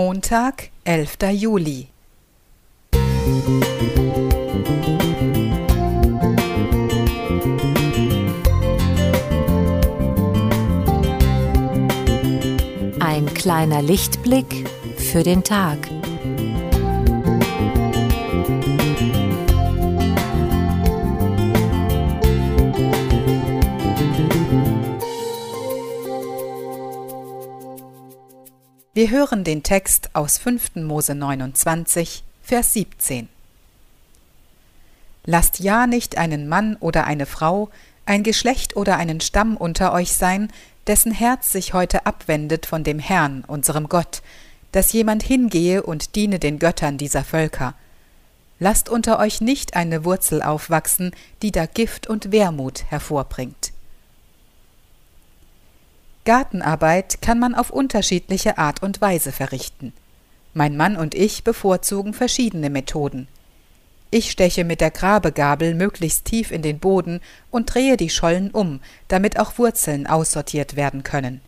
Montag, 11. Juli. Ein kleiner Lichtblick für den Tag. Wir hören den Text aus 5. Mose 29, Vers 17. Lasst ja nicht einen Mann oder eine Frau, ein Geschlecht oder einen Stamm unter euch sein, dessen Herz sich heute abwendet von dem Herrn, unserem Gott, dass jemand hingehe und diene den Göttern dieser Völker. Lasst unter euch nicht eine Wurzel aufwachsen, die da Gift und Wermut hervorbringt. Gartenarbeit kann man auf unterschiedliche Art und Weise verrichten. Mein Mann und ich bevorzugen verschiedene Methoden. Ich steche mit der Grabegabel möglichst tief in den Boden und drehe die Schollen um, damit auch Wurzeln aussortiert werden können.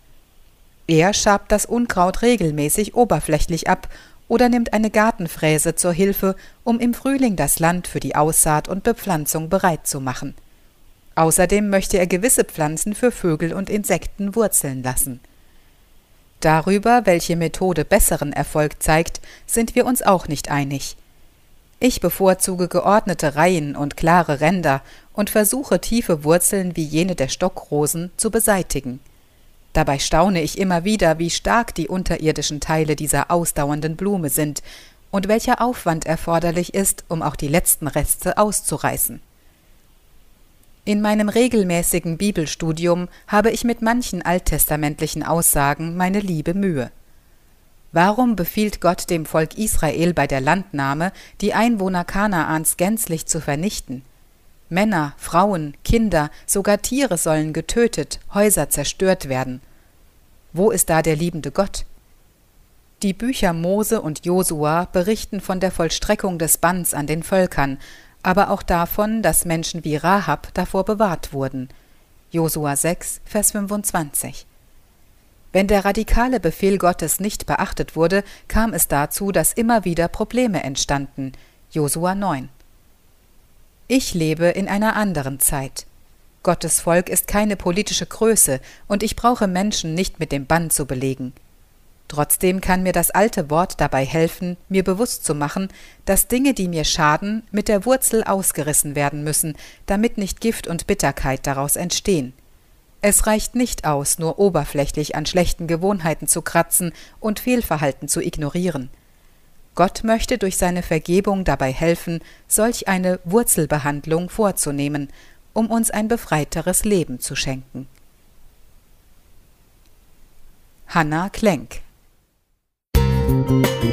Er schabt das Unkraut regelmäßig oberflächlich ab oder nimmt eine Gartenfräse zur Hilfe, um im Frühling das Land für die Aussaat und Bepflanzung bereit zu machen. Außerdem möchte er gewisse Pflanzen für Vögel und Insekten wurzeln lassen. Darüber, welche Methode besseren Erfolg zeigt, sind wir uns auch nicht einig. Ich bevorzuge geordnete Reihen und klare Ränder und versuche tiefe Wurzeln wie jene der Stockrosen zu beseitigen. Dabei staune ich immer wieder, wie stark die unterirdischen Teile dieser ausdauernden Blume sind und welcher Aufwand erforderlich ist, um auch die letzten Reste auszureißen. In meinem regelmäßigen Bibelstudium habe ich mit manchen alttestamentlichen Aussagen meine liebe Mühe. Warum befiehlt Gott dem Volk Israel bei der Landnahme, die Einwohner Kanaans gänzlich zu vernichten? Männer, Frauen, Kinder, sogar Tiere sollen getötet, Häuser zerstört werden. Wo ist da der liebende Gott? Die Bücher Mose und Josua berichten von der Vollstreckung des Banns an den Völkern, aber auch davon, dass Menschen wie Rahab davor bewahrt wurden. Josua 6, Vers 25. Wenn der radikale Befehl Gottes nicht beachtet wurde, kam es dazu, dass immer wieder Probleme entstanden. Josua 9. Ich lebe in einer anderen Zeit. Gottes Volk ist keine politische Größe, und ich brauche Menschen nicht mit dem Bann zu belegen. Trotzdem kann mir das alte Wort dabei helfen, mir bewusst zu machen, dass Dinge, die mir schaden, mit der Wurzel ausgerissen werden müssen, damit nicht Gift und Bitterkeit daraus entstehen. Es reicht nicht aus, nur oberflächlich an schlechten Gewohnheiten zu kratzen und Fehlverhalten zu ignorieren. Gott möchte durch seine Vergebung dabei helfen, solch eine Wurzelbehandlung vorzunehmen, um uns ein befreiteres Leben zu schenken. Hanna Klenk Thank you.